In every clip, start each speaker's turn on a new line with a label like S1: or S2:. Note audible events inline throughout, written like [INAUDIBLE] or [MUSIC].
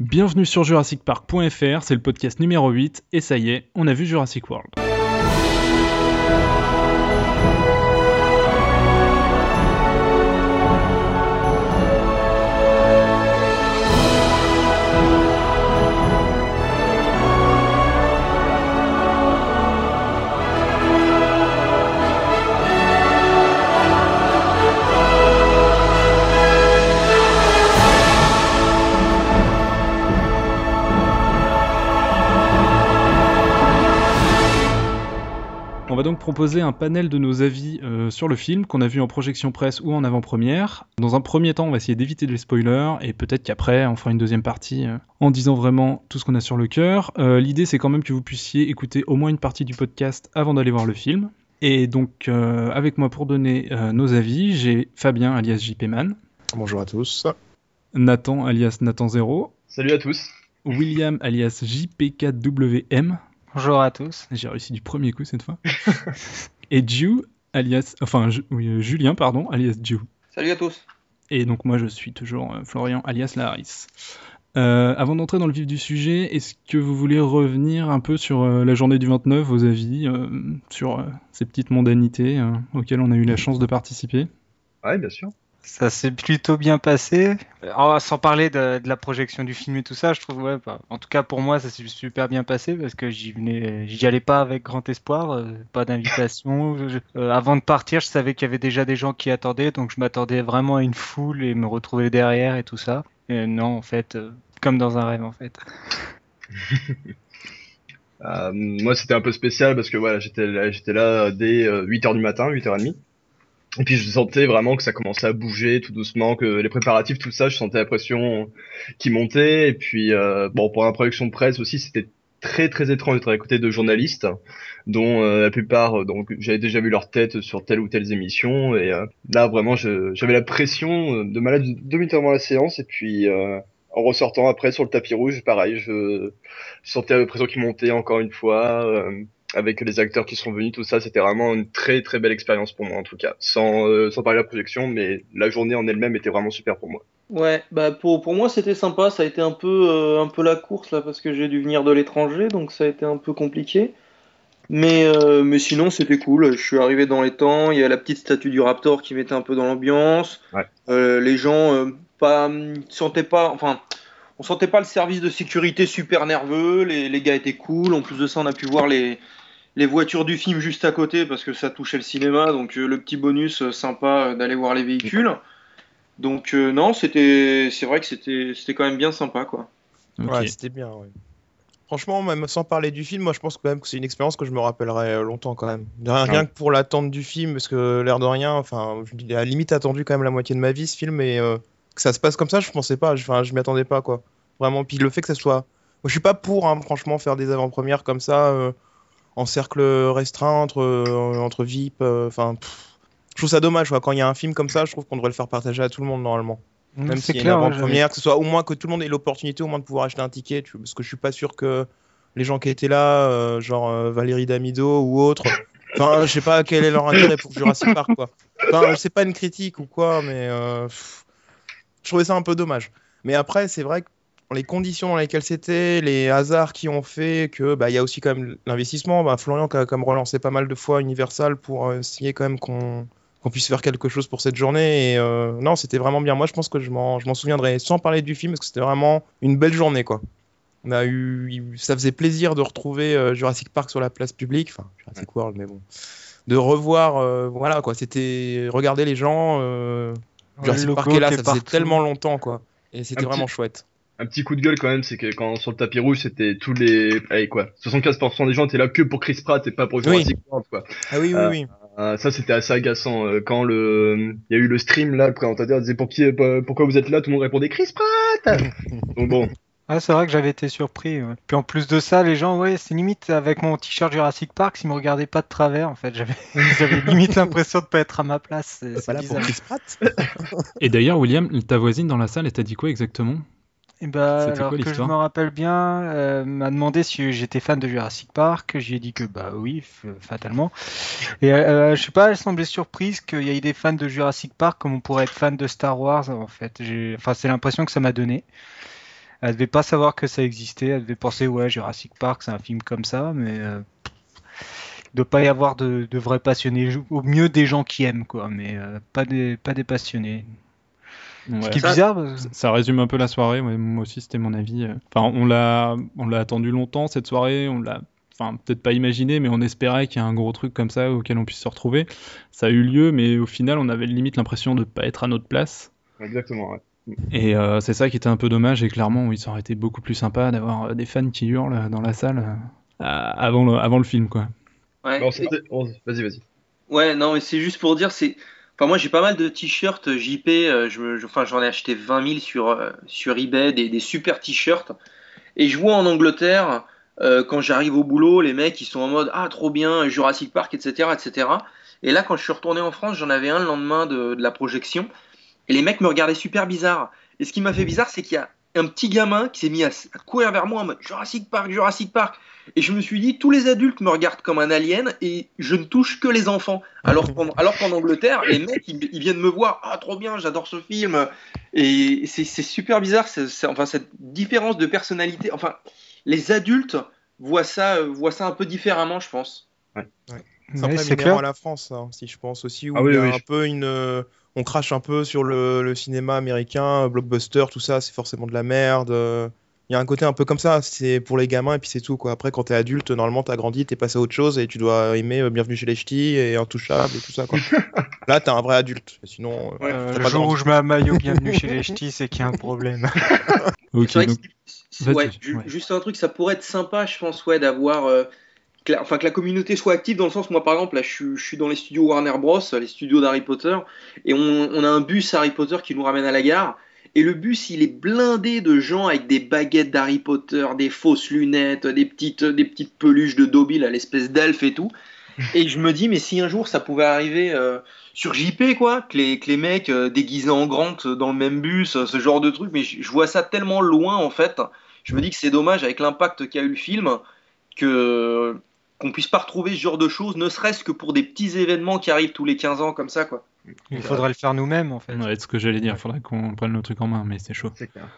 S1: Bienvenue sur JurassicPark.fr, c'est le podcast numéro 8, et ça y est, on a vu Jurassic World. Va donc proposer un panel de nos avis euh, sur le film qu'on a vu en projection presse ou en avant-première. Dans un premier temps, on va essayer d'éviter les spoilers et peut-être qu'après, on fera une deuxième partie euh, en disant vraiment tout ce qu'on a sur le cœur. Euh, L'idée, c'est quand même que vous puissiez écouter au moins une partie du podcast avant d'aller voir le film. Et donc, euh, avec moi pour donner euh, nos avis, j'ai Fabien alias JP Man,
S2: Bonjour à tous.
S1: Nathan alias Nathan Zero,
S3: Salut à tous.
S1: William alias JP4WM.
S4: Bonjour à tous.
S1: J'ai réussi du premier coup cette fois. [LAUGHS] et Ju alias, enfin oui, euh, Julien pardon alias Ju.
S5: Salut à tous.
S1: Et donc moi je suis toujours euh, Florian alias Laris. Euh, avant d'entrer dans le vif du sujet, est-ce que vous voulez revenir un peu sur euh, la journée du 29, vos avis, euh, sur euh, ces petites mondanités euh, auxquelles on a eu la chance de participer?
S3: Ouais, bien sûr.
S4: Ça s'est plutôt bien passé. Euh, sans parler de, la projection du film et tout ça, je trouve, ouais, bah, en tout cas pour moi, ça s'est super bien passé parce que j'y venais, j'y allais pas avec grand espoir, euh, pas d'invitation. Euh, avant de partir, je savais qu'il y avait déjà des gens qui attendaient, donc je m'attendais vraiment à une foule et me retrouver derrière et tout ça. Et non, en fait, euh, comme dans un rêve, en fait. [LAUGHS]
S3: Moi, c'était un peu spécial parce que voilà, j'étais là, j'étais là dès 8h du matin, 8h30. Et puis je sentais vraiment que ça commençait à bouger tout doucement, que les préparatifs, tout ça, je sentais la pression qui montait. Et puis euh, bon, pour la production de presse aussi, c'était très très étrange d'être à côté de journalistes dont euh, la plupart, euh, donc j'avais déjà vu leur tête sur telle ou telle émission. Et euh, là, vraiment, j'avais la pression de malade minutes avant la séance. Et puis euh, en ressortant après sur le tapis rouge, pareil, je, je sentais la pression qui montait encore une fois, euh, avec les acteurs qui sont venus, tout ça, c'était vraiment une très très belle expérience pour moi en tout cas. Sans, euh, sans parler de la projection, mais la journée en elle-même était vraiment super pour moi.
S5: Ouais, bah pour, pour moi c'était sympa, ça a été un peu, euh, un peu la course là parce que j'ai dû venir de l'étranger donc ça a été un peu compliqué. Mais, euh, mais sinon c'était cool, je suis arrivé dans les temps, il y a la petite statue du Raptor qui mettait un peu dans l'ambiance.
S3: Ouais.
S5: Les gens pas, sentaient pas, enfin on sentait pas le service de sécurité super nerveux, les, les gars étaient cool, en plus de ça on a pu voir les, les voitures du film juste à côté parce que ça touchait le cinéma, donc euh, le petit bonus euh, sympa euh, d'aller voir les véhicules. Donc euh, non, c'était, c'est vrai que c'était, c'était quand même bien sympa quoi.
S2: Ouais, c'était bien. ouais. Franchement, même sans parler du film, moi je pense quand même que c'est une expérience que je me rappellerai longtemps quand même. Rien, rien
S3: Ouais.
S2: que pour l'attente du film, parce que l'air de rien, enfin, je à la limite attendu quand même la moitié de ma vie ce film, et euh, que ça se passe comme ça, je pensais pas, je- enfin, je m'y attendais pas quoi. Vraiment, puis le fait que ça soit. Moi je suis pas pour, hein, franchement, faire des avant-premières comme ça, euh, en cercle restreint, entre, euh, entre VIP, euh, enfin. je trouve ça dommage, quoi. Quand il y a un film comme ça, je trouve qu'on devrait le faire partager à tout le monde normalement. Même
S4: C'est
S2: y a une avant-première, que ce soit au moins que tout le monde ait l'opportunité au moins de pouvoir acheter un ticket, tu parce que je suis pas sûr que les gens qui étaient là, euh, genre euh, Valérie Damido ou autres, enfin, je sais pas quel est leur intérêt pour Jurassic Park, quoi. Enfin, c'est pas une critique ou quoi, mais euh, pff, je trouvais ça un peu dommage. Mais après, c'est vrai que les conditions dans lesquelles c'était, les hasards qui ont fait que, bah, y a aussi quand même l'investissement. Bah, Florian qui a quand même relancé pas mal de fois Universal pour euh, essayer quand même qu'on puisse faire quelque chose pour cette journée. Et euh, non, c'était vraiment bien. Moi, je pense que je m'en souviendrai sans parler du film parce que c'était vraiment une belle journée, quoi. On a eu, ça faisait plaisir de retrouver euh, Jurassic Park sur la place publique, enfin Jurassic World, mais bon, de revoir, voilà quoi. C'était regarder les gens. Jurassic
S4: le
S2: Park est là, ça faisait tellement longtemps, quoi. Et c'était
S3: Un petit-
S2: vraiment chouette.
S3: Un petit coup de gueule quand même, c'est que quand sur le tapis rouge, c'était tous les, allez quoi, 75% des gens étaient là que pour Chris Pratt et pas pour Jurassic World quoi.
S2: Ah oui, oui,
S3: Euh,
S2: oui.
S3: Euh, ça c'était assez agaçant Euh, quand le, il y a eu le stream là, le présentateur disait pour qui, pour- pourquoi vous êtes là, tout le monde répondait Chris Pratt. [LAUGHS] Donc bon,
S4: Ah, c'est vrai que j'avais été surpris. ouais. Puis en plus de ça, les gens, ouais, c'est limite avec mon t-shirt Jurassic Park, s'ils me regardaient pas de travers, en fait. J'avais [LAUGHS] j'avais limite l'impression de pas être à ma place. C'est
S2: pour
S4: bizarre.
S2: Chris Pratt [LAUGHS]
S1: Et d'ailleurs, William, ta voisine dans la salle, elle t'a dit quoi exactement?
S4: Et bah,
S1: C'était
S4: alors
S1: quoi
S4: que je
S1: l'histoire?
S4: me rappelle bien, euh, m'a demandé si j'étais fan de Jurassic Park. J'ai dit que bah oui, f- fatalement. Et euh, je sais pas, elle semblait surprise qu'il y ait des fans de Jurassic Park comme on pourrait être fan de Star Wars en fait. J'ai- Enfin, c'est l'impression que ça m'a donné. Elle devait pas savoir que ça existait. Elle devait penser, ouais, Jurassic Park, c'est un film comme ça, mais euh, il doit pas y avoir de, de vrais passionnés. Au mieux des gens qui aiment, quoi, mais euh, pas des pas des passionnés.
S1: Ouais.
S4: Ce qui est
S5: Ça-
S4: bizarre. parce-
S1: Ça- résume un peu la soirée. ouais, moi aussi, c'était mon avis. euh. Enfin, on l'a, on l'a attendu longtemps cette soirée. On l'a, enfin, peut-être pas imaginé, mais on espérait qu'il y ait un gros truc comme ça auquel on puisse se retrouver. Ça a eu lieu, mais au final, on avait limite l'impression de pas être à notre place.
S3: Exactement, ouais.
S1: Et euh, c'est ça qui était un peu dommage. Et clairement, oui, ça aurait été beaucoup plus sympa d'avoir euh, des fans qui hurlent dans la salle euh, avant le, avant le film, quoi.
S5: Ouais.
S3: Vas-y, vas-y.
S5: Ouais, non, mais c'est juste pour dire, c'est. Enfin, moi, j'ai pas mal de t-shirts JP. euh, je, me- je- enfin, j'en ai acheté 20 000 sur, euh, sur eBay, des, des super t-shirts. Et je vois en Angleterre, euh, quand j'arrive au boulot, les mecs, ils sont en mode Ah, trop bien, Jurassic Park, etc., etc. Et là, quand je suis retourné en France, j'en avais un le lendemain de, de la projection. Et les mecs me regardaient super bizarre. Et ce qui m'a fait bizarre, c'est qu'il y a un petit gamin qui s'est mis à, à courir vers moi en mode Jurassic Park, Jurassic Park. Et je me suis dit, tous les adultes me regardent comme un alien et je ne touche que les enfants. Alors qu'en, alors qu'en Angleterre, les mecs, ils, ils viennent me voir, ah trop bien, j'adore ce film. Et c'est, super bizarre, enfin cette différence de personnalité. Enfin, les adultes voient ça, voient ça un peu différemment, je pense.
S2: C'est
S4: Ouais,
S2: un peu
S4: c'est
S2: inhérent
S4: clair.
S2: à la France, ça, si je pense aussi, où
S3: Ah oui,
S2: il y a
S3: oui,
S2: un
S3: je-
S2: peu une, euh, on crache un peu sur le, le cinéma américain, euh, blockbuster, tout ça, c'est forcément de la merde. euh. Il y a un côté un peu comme ça, c'est pour les gamins et puis c'est tout quoi. Après, quand t'es adulte, normalement t'as grandi, t'es passé à autre chose et tu dois aimer euh, Bienvenue chez les Ch'tis et Intouchable et tout ça quoi. [LAUGHS] Là, t'es un vrai adulte. Sinon, euh,
S4: Euh,
S2: t'as
S4: le
S2: pas
S4: jour
S2: grandi.
S4: où je mets un maillot bienvenue chez les ch'tis, c'est qu'il y a un problème.
S1: Ok, [LAUGHS]
S5: C'est vrai que
S1: donc
S5: c'est- c'est-
S1: Vas-y,
S5: ouais, ju-
S1: ouais.
S5: juste un truc, ça pourrait être sympa, je pense, ouais, d'avoir. euh, que la- enfin, que la communauté soit active dans le sens, moi par exemple, là je suis, dans les studios Warner Bros, les studios d'Harry Potter, et on, a un bus Harry Potter qui nous ramène à la gare. Et le bus, il est blindé de gens avec des baguettes d'Harry Potter, des fausses lunettes, des petites, des petites peluches de Dobby, l'espèce d'elfe et tout. Et je me dis, mais si un jour ça pouvait arriver euh, sur JP, quoi, que les, que les mecs euh, déguisés en Grant euh, dans le même bus, ce genre de truc, mais je, je vois ça tellement loin en fait. Je me dis que c'est dommage avec l'impact qu'a eu le film que qu'on puisse pas retrouver ce genre de choses, ne serait-ce que pour des petits événements qui arrivent tous les 15 ans comme ça, quoi.
S4: Il faudrait le faire nous-mêmes, en fait.
S1: ouais, c'est ce que j'allais dire. Faudrait qu'on prenne le truc en main, mais c'est chaud.
S3: C'est clair.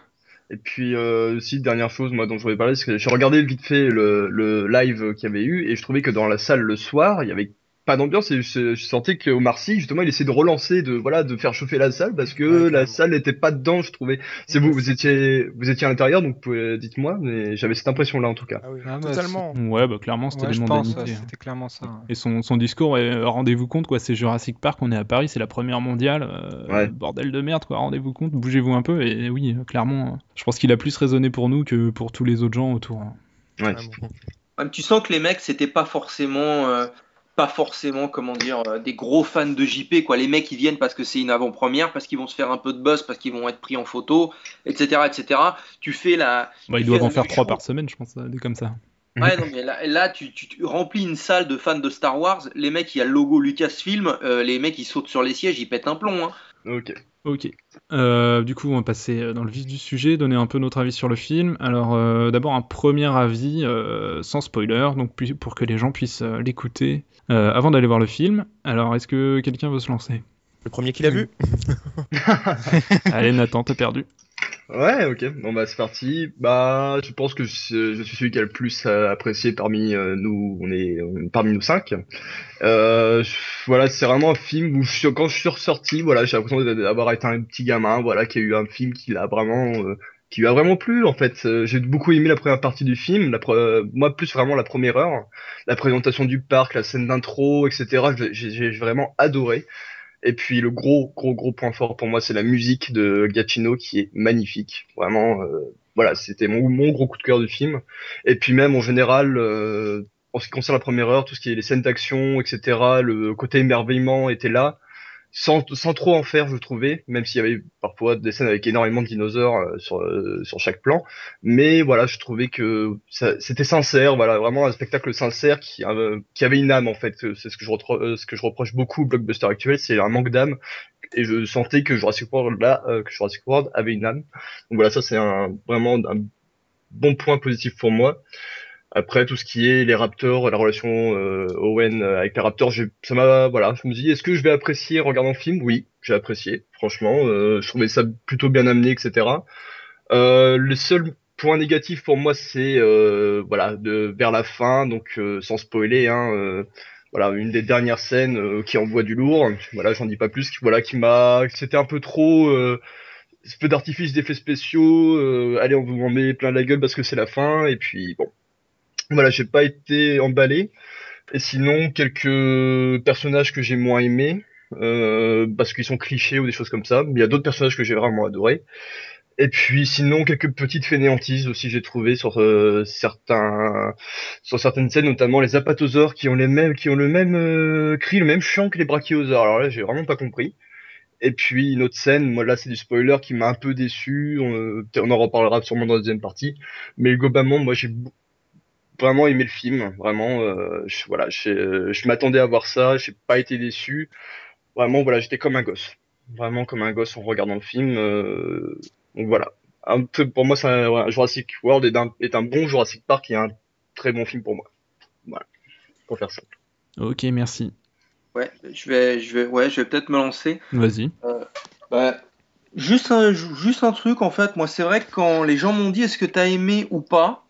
S3: Et puis euh, aussi dernière chose moi dont je voulais parler c'est que j'ai regardé vite fait le, le live qu'il y avait eu et je trouvais que dans la salle le soir il y avait pas d'ambiance et je, je sentais que Omar Sy justement il essayait de relancer de voilà de faire chauffer la salle parce que
S2: Ouais,
S3: la salle n'était pas dedans je trouvais c'est vous vous étiez vous étiez à l'intérieur donc pouvez- dites-moi mais j'avais cette impression là en tout cas
S2: Ah oui,
S4: Ah, bah,
S2: totalement.
S1: Ouais, bah clairement, c'était
S4: Ouais,
S1: mondanités.
S4: ouais, c'était clairement ça. ouais.
S1: Et son, son discours, euh, rendez-vous compte, quoi, c'est Jurassic Park, on est à Paris, c'est la première mondiale, euh,
S3: Ouais.
S1: bordel de merde, quoi, rendez-vous compte, bougez-vous un peu, et, oui, euh, clairement, euh, je pense qu'il a plus résonné pour nous que pour tous les autres gens autour. hein.
S3: ouais.
S5: Tu sens que les mecs, c'était pas forcément, euh, pas forcément, comment dire, euh, des gros fans de JP, quoi. Les mecs, ils viennent parce que c'est une avant-première, parce qu'ils vont se faire un peu de buzz, parce qu'ils vont être pris en photo, etc., etc. Tu fais la,
S1: Bah, ils doivent en faire trois par semaine, je pense, euh, des comme ça.
S5: Ouais, non, mais là, là tu, tu- tu remplis une salle de fans de Star Wars. Les mecs, il y a le logo Lucasfilm. euh, les mecs, ils sautent sur les sièges, ils pètent un plomb. Hein.
S3: ok
S1: Ok. Euh, du coup, on va passer euh, dans le vif du sujet, donner un peu notre avis sur le film. Alors, euh, d'abord, un premier avis euh, sans spoiler, donc puis- pour que les gens puissent euh, l'écouter euh, avant d'aller voir le film. Alors, est-ce que quelqu'un veut se lancer?
S2: Le premier qu'il a vu? [LAUGHS]
S1: Allez, Nathan, t'as perdu.
S3: Ouais, ok. Bon bah c'est parti. Bah, je pense que je, suis celui qui a le plus euh, apprécié parmi euh, nous. On est parmi nous cinq. Euh, voilà, c'est vraiment un film où je quand je suis ressorti, voilà, j'ai l'impression d'avoir été un petit gamin, voilà, qui a eu un film qui l'a vraiment, euh, qui lui a vraiment plu en fait. Euh, J'ai beaucoup aimé la première partie du film, moi plus vraiment la première heure, la présentation du parc, la scène d'intro, etc. J'ai vraiment adoré. Et puis le gros, gros, gros point fort pour moi, c'est la musique de Giacchino qui est magnifique. Vraiment, euh, voilà, c'était mon, mon gros coup de cœur du film. Et puis même en général, euh, en ce qui concerne la première heure, tout ce qui est les scènes d'action, etc., le côté émerveillement était là, sans, sans trop en faire, je trouvais, même s'il y avait parfois des scènes avec énormément de dinosaures euh, sur, euh, sur chaque plan. Mais voilà, je trouvais que c'était sincère, voilà, vraiment un spectacle sincère qui, euh, qui avait une âme en fait. C'est ce que je euh, ce que je reproche beaucoup au blockbuster actuel, c'est un manque d'âme. Et je sentais que Jurassic World là, euh, que Jurassic World avait une âme. Donc voilà, ça c'est un vraiment un bon point positif pour moi. Après tout ce qui est les Raptors, la relation euh, Owen euh, avec les Raptors, ça m'a voilà, je me dis est-ce que je vais apprécier en regardant le film? Oui, j'ai apprécié. Franchement, euh, je trouvais ça plutôt bien amené, etc. Euh, le seul point négatif pour moi, c'est euh, voilà, de vers la fin, donc euh, sans spoiler, hein, voilà, une des dernières scènes qui envoie du lourd. Voilà, j'en dis pas plus. Voilà, qui m'a, c'était un peu trop. Peu d'artifice d'effets spéciaux, euh, allez on vous en met plein la gueule parce que c'est la fin, et puis bon. Voilà, j'ai pas été emballé. Et sinon, quelques personnages que j'ai moins aimés, euh, parce qu'ils sont clichés ou des choses comme ça. Mais il y a d'autres personnages que j'ai vraiment adorés. Et puis sinon, quelques petites fainéantises aussi j'ai trouvé sur euh, certains sur certaines scènes, notamment les apatosaures qui ont les mêmes qui ont le même euh, cri, le même chant que les brachiosaures. Alors là, j'ai vraiment pas compris. Et puis une autre scène, moi là c'est du spoiler qui m'a un peu déçu. On, euh, on en reparlera sûrement dans la deuxième partie. Mais globalement, moi j'ai vraiment aimé le film. Vraiment, euh, je, voilà, je, je m'attendais à voir ça. J'ai pas été déçu. Vraiment, voilà, j'étais comme un gosse. Vraiment comme un gosse en regardant le film. euh, donc voilà. Un peu, pour moi, c'est un- voilà, Jurassic World est un, est un bon Jurassic Park et un très bon film pour moi. Voilà, pour faire simple.
S1: Ok, merci.
S5: Ouais, je vais, je vais, ouais, je vais peut-être me lancer.
S1: Vas-y.
S5: Bah, juste un, juste un truc, en fait, moi, c'est vrai que quand les gens m'ont dit est-ce que tu as aimé ou pas,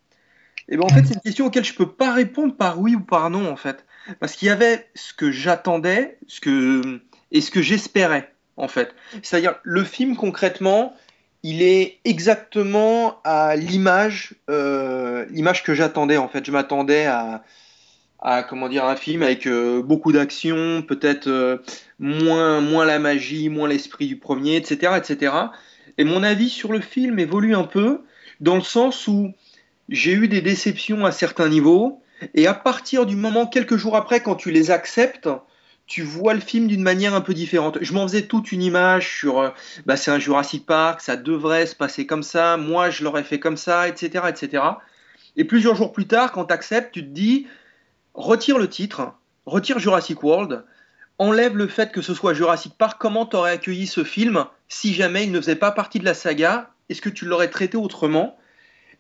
S5: et ben en fait, c'est une question auquel je peux pas répondre par oui ou par non, en fait. Parce qu'il y avait ce que j'attendais, ce que, et ce que j'espérais, en fait. C'est-à-dire, le film, concrètement, il est exactement à l'image, euh, l'image que j'attendais, en fait. Je m'attendais à, à, comment dire, un film avec euh, beaucoup d'action, peut-être euh, moins, moins la magie, moins l'esprit du premier, etc., etc. Et mon avis sur le film évolue un peu dans le sens où j'ai eu des déceptions à certains niveaux, et à partir du moment, quelques jours après, quand tu les acceptes, tu vois le film d'une manière un peu différente. Je m'en faisais toute une image sur, euh, bah, c'est un Jurassic Park, ça devrait se passer comme ça, moi je l'aurais fait comme ça, etc., etc. Et plusieurs jours plus tard, quand tu acceptes, tu te dis, retire le titre, retire Jurassic World, enlève le fait que ce soit Jurassic Park, comment tu aurais accueilli ce film si jamais il ne faisait pas partie de la saga? Est-ce que tu l'aurais traité autrement?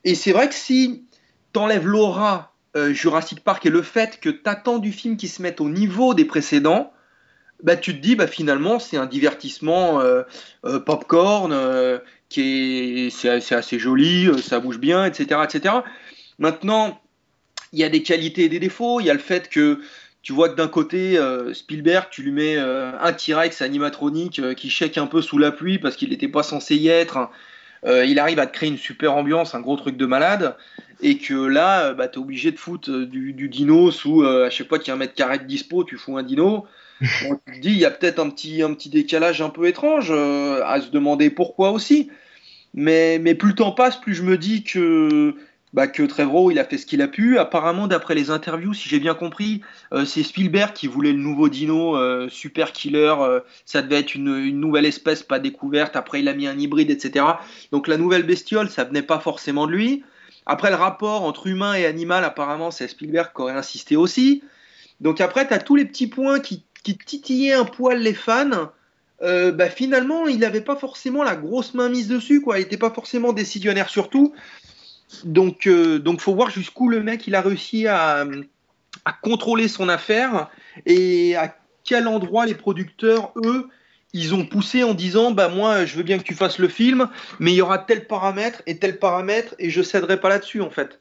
S5: Et c'est vrai que si t'enlèves l'aura euh, Jurassic Park et le fait que t'attends du film qui se mette au niveau des précédents, bah, tu te dis bah, finalement c'est un divertissement euh, euh, popcorn qui est c'est c'est assez joli, ça bouge bien, etc., etc. Maintenant, il y a des qualités et des défauts. Il y a le fait que tu vois que d'un côté, Spielberg, tu lui mets un T-Rex animatronique qui shake un peu sous la pluie parce qu'il n'était pas censé y être. Euh, il arrive à te créer une super ambiance, un gros truc de malade. Et que là, euh, bah, tu es obligé de foutre euh, du, du dino sous, euh, à chaque fois qu'il y a un mètre carré de dispo, tu fous un dino. [LAUGHS] Bon, tu te dis, il y a peut-être un petit, un petit décalage un peu étrange euh, à se demander pourquoi aussi. Mais, mais plus le temps passe, plus je me dis que, bah, que Trevorrow, il a fait ce qu'il a pu. Apparemment, d'après les interviews, si j'ai bien compris, euh, c'est Spielberg qui voulait le nouveau dino, euh, super killer. euh, ça devait être une, nouvelle espèce pas découverte. Après, il a mis un hybride, etc. Donc la nouvelle bestiole, ça venait pas forcément de lui. Après, le rapport entre humain et animal, apparemment, c'est Spielberg qui aurait insisté aussi. Donc après, tu tous les petits points qui, qui titillaient un poil les fans. Bah, finalement, il n'avait pas forcément la grosse main mise dessus, quoi. Il n'était pas forcément décisionnaire sur tout. Donc, euh, donc faut voir jusqu'où le mec il a réussi à, contrôler son affaire et à quel endroit les producteurs, eux, ils ont poussé en disant bah moi je veux bien que tu fasses le film, mais il y aura tel paramètre et tel paramètre et je céderai pas là-dessus en fait.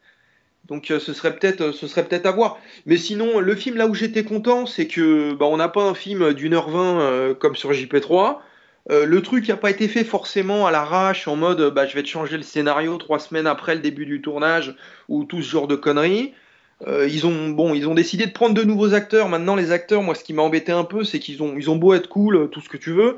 S5: Donc euh, ce serait peut-être serait peut-être à voir. Mais sinon le film là où j'étais content c'est que bah, on n'a pas un film d'une heure vingt euh, comme sur JP3. Euh, le truc n'a pas été fait forcément à l'arrache en mode bah, je vais te changer le scénario trois semaines après le début du tournage ou tout ce genre de conneries. Euh, ils ont bon, ils ont décidé de prendre de nouveaux acteurs. Maintenant, les acteurs, moi, ce qui m'a embêté un peu, c'est qu'ils ont, ils ont beau être cool, euh, tout ce que tu veux.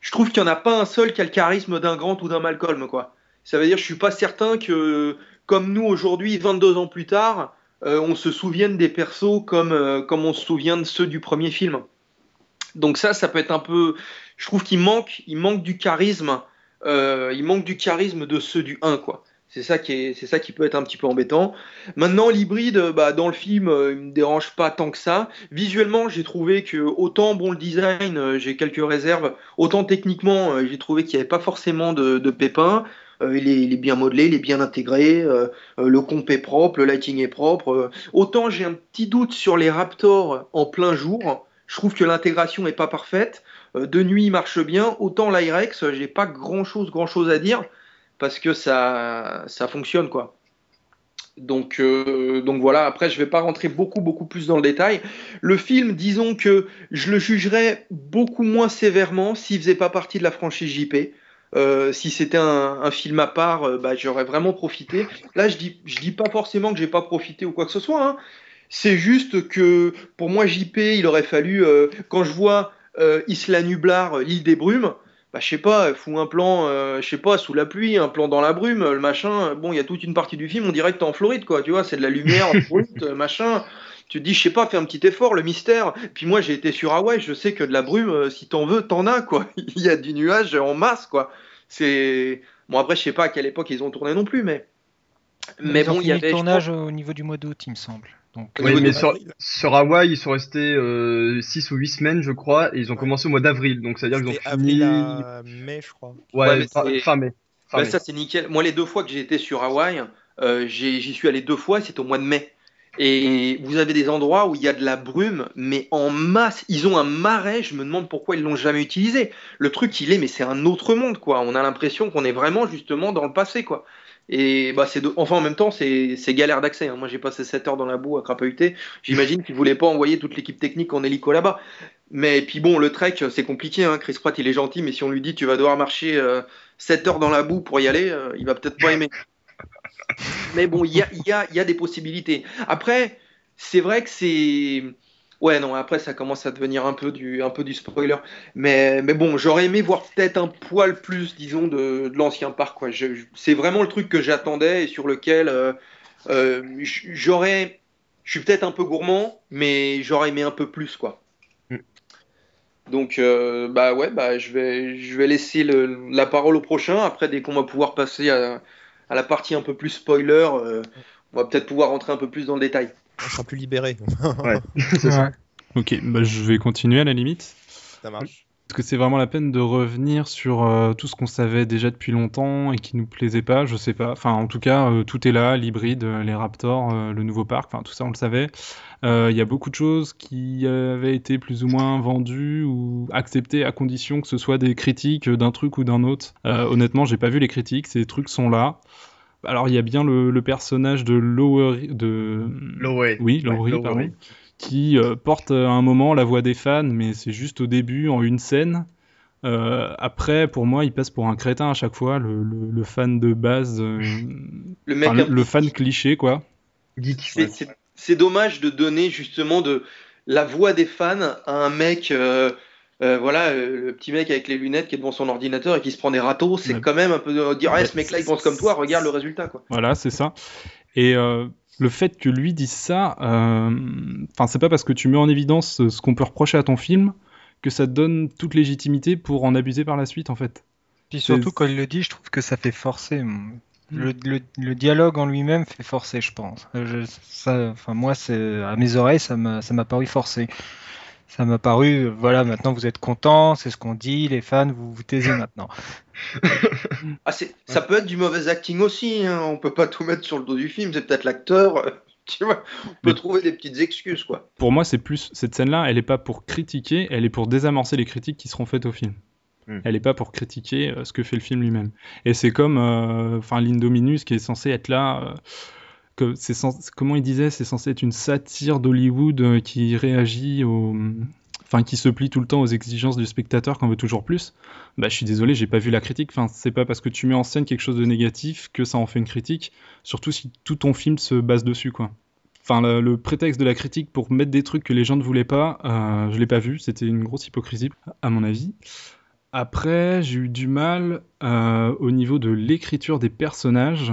S5: Je trouve qu'il n'y en a pas un seul qui a le charisme d'un Grant ou d'un Malcolm, quoi. Ça veut dire, je suis pas certain que, comme nous aujourd'hui, 22 ans plus tard, on se souvienne des persos comme, comme on se souvient de ceux du premier film. Donc ça, ça peut être un peu. Je trouve qu'il manque, il manque du charisme. euh, il manque du charisme de ceux du 1, quoi. C'est ça qui est, c'est ça qui peut être un petit peu embêtant. Maintenant, l'hybride, bah, dans le film, euh, il me dérange pas tant que ça. Visuellement, j'ai trouvé que autant bon le design, euh, j'ai quelques réserves, autant techniquement, euh, j'ai trouvé qu'il n'y avait pas forcément de, de pépins. Euh, il, est, il est bien modelé, il est bien intégré, le comp est propre, le lighting est propre. autant j'ai un petit doute sur les Raptors en plein jour. Je trouve que l'intégration n'est pas parfaite. Euh, de nuit, marche bien. Autant l'Irex, j'ai pas grand chose, grand chose à dire parce que ça, ça fonctionne quoi. Donc, euh, donc voilà, après je vais pas rentrer beaucoup beaucoup plus dans le détail. Le film, disons que je le jugerais beaucoup moins sévèrement s'il faisait pas partie de la franchise JP. Euh, si c'était un, film à part, euh, bah, j'aurais vraiment profité. Là, je dis, je dis pas forcément que j'ai pas profité ou quoi que ce soit. Hein. C'est juste que pour moi, JP, il aurait fallu, quand je vois Isla Nublar, l'île des brumes, bah, je sais pas, fou un plan, euh, je sais pas, sous la pluie, un plan dans la brume, le machin. Bon, il y a toute une partie du film, on dirait que t'es en Floride, quoi. Tu vois, c'est de la lumière [LAUGHS] brute, machin. Tu te dis, je sais pas, fais un petit effort, le mystère. Puis moi, j'ai été sur Hawaï, je sais que de la brume, si t'en veux, t'en as, quoi. [LAUGHS] il y a du nuage en masse, quoi. C'est bon après, je sais pas à quelle époque ils ont tourné non plus, mais
S4: mais bon, il y avait le tournage au niveau du mois d'août, il me semble.
S3: Donc, oui, mais sur, sur, Hawaï, ils sont restés euh, 6 ou 8 semaines, je crois, et ils ont commencé au mois d'avril. Donc, c'est-à-dire qu'ils ont fini.
S2: À mai, je crois.
S3: Ouais, ouais fin, fin, mai.
S5: Fin bah, mai. Ça, c'est nickel. Moi, les deux fois que j'ai été sur Hawaï, euh, j'y suis allé deux fois, c'était au mois de mai. Et vous avez des endroits où il y a de la brume, mais en masse. Ils ont un marais, je me demande pourquoi ils l'ont jamais utilisé. Le truc, il est, mais c'est un autre monde, quoi. On a l'impression qu'on est vraiment justement dans le passé, quoi. Et bah, c'est de... enfin en même temps, c'est galère d'accès. Hein. Moi, j'ai passé 7 heures dans la boue à crapahuter. J'imagine qu'ils voulaient pas envoyer toute l'équipe technique en hélico là-bas. Mais puis bon, le trek, c'est compliqué. Hein. Chris Pratt, il est gentil, mais si on lui dit tu vas devoir marcher euh, 7 heures dans la boue pour y aller, euh, il va peut-être pas aimer. Mais bon, il y a, y, a, y a, des possibilités. Après, c'est vrai que c'est. Ouais, non, après, ça commence à devenir un peu du, un peu du spoiler. Mais, mais bon, j'aurais aimé voir peut-être un poil plus, disons, de, de l'ancien parc. Quoi. Je, c'est vraiment le truc que j'attendais et sur lequel euh, euh, j'aurais. Je suis peut-être un peu gourmand, mais j'aurais aimé un peu plus, quoi. Donc, euh, bah ouais, bah, je, vais, je vais laisser le, la parole au prochain. Après, dès qu'on va pouvoir passer à, à la partie un peu plus spoiler, on va peut-être pouvoir rentrer un peu plus dans le détail.
S2: On sera plus libéré.
S3: ouais, [LAUGHS] c'est ça.
S1: Ok, bah, je vais continuer à la limite.
S2: Ça marche.
S1: Est-ce que c'est vraiment la peine de revenir sur euh, tout ce qu'on savait déjà depuis longtemps et qui nous plaisait pas? Je sais pas. Enfin, en tout cas, euh, tout est là, l'hybride, les Raptors, euh, le nouveau parc, enfin tout ça on le savait. Il y a beaucoup de choses qui avaient été plus ou moins vendues ou acceptées à condition que ce soit des critiques d'un truc ou d'un autre. honnêtement, j'ai pas vu les critiques, ces trucs sont là. Alors il y a bien le, le personnage de Lowery, de
S3: Lowery,
S1: oui, Lowery,
S3: ouais,
S1: pardon, qui euh, porte à un moment la voix des fans, mais c'est juste au début en une scène. Euh, après, pour moi, il passe pour un crétin à chaque fois, le, le, le fan de base, euh,
S5: le, mec
S1: enfin, le, fan cliché, quoi.
S5: C'est dommage de donner justement de la voix des fans à un mec. Euh, euh, voilà, le petit mec avec les lunettes qui est devant son ordinateur et qui se prend des râteaux, c'est ouais. quand même un peu de dire, ouais, ce mec-là, il pense comme toi, regarde le résultat, quoi.
S1: Voilà, c'est ça. Et euh, le fait que lui dise ça, enfin, euh, c'est pas parce que tu mets en évidence ce qu'on peut reprocher à ton film que ça te donne toute légitimité pour en abuser par la suite, en fait.
S4: Puis surtout, quand il le dit, je trouve que ça fait forcer. Le, le, le dialogue en lui-même fait forcer, je pense. Je, ça, enfin, moi, c'est à mes oreilles, ça m'a paru forcé ça m'a paru, voilà, maintenant vous êtes content, c'est ce qu'on dit, les fans, vous vous taisez [LAUGHS] maintenant.
S5: ah, ça peut être du mauvais acting aussi, hein. on peut pas tout mettre sur le dos du film, c'est peut-être l'acteur, tu vois, on peut Mais trouver des petites excuses, quoi.
S1: Pour moi, c'est plus, cette scène-là, elle est pas pour critiquer, elle est pour désamorcer les critiques qui seront faites au film. Mm. Elle est pas pour critiquer euh, ce que fait le film lui-même. Et c'est comme, enfin, euh, l'Indominus qui est censé être là. Euh, que c'est comment il disait, c'est censé être une satire d'Hollywood euh, qui réagit au, enfin qui se plie tout le temps aux exigences du spectateur qu'on veut toujours plus. Bah, je suis désolé, j'ai pas vu la critique. Enfin, c'est pas parce que tu mets en scène quelque chose de négatif que ça en fait une critique. Surtout si tout ton film se base dessus, quoi. Enfin, le, le prétexte de la critique pour mettre des trucs que les gens ne voulaient pas, euh, je l'ai pas vu. C'était une grosse hypocrisie, à mon avis. Après, j'ai eu du mal euh, au niveau de l'écriture des personnages.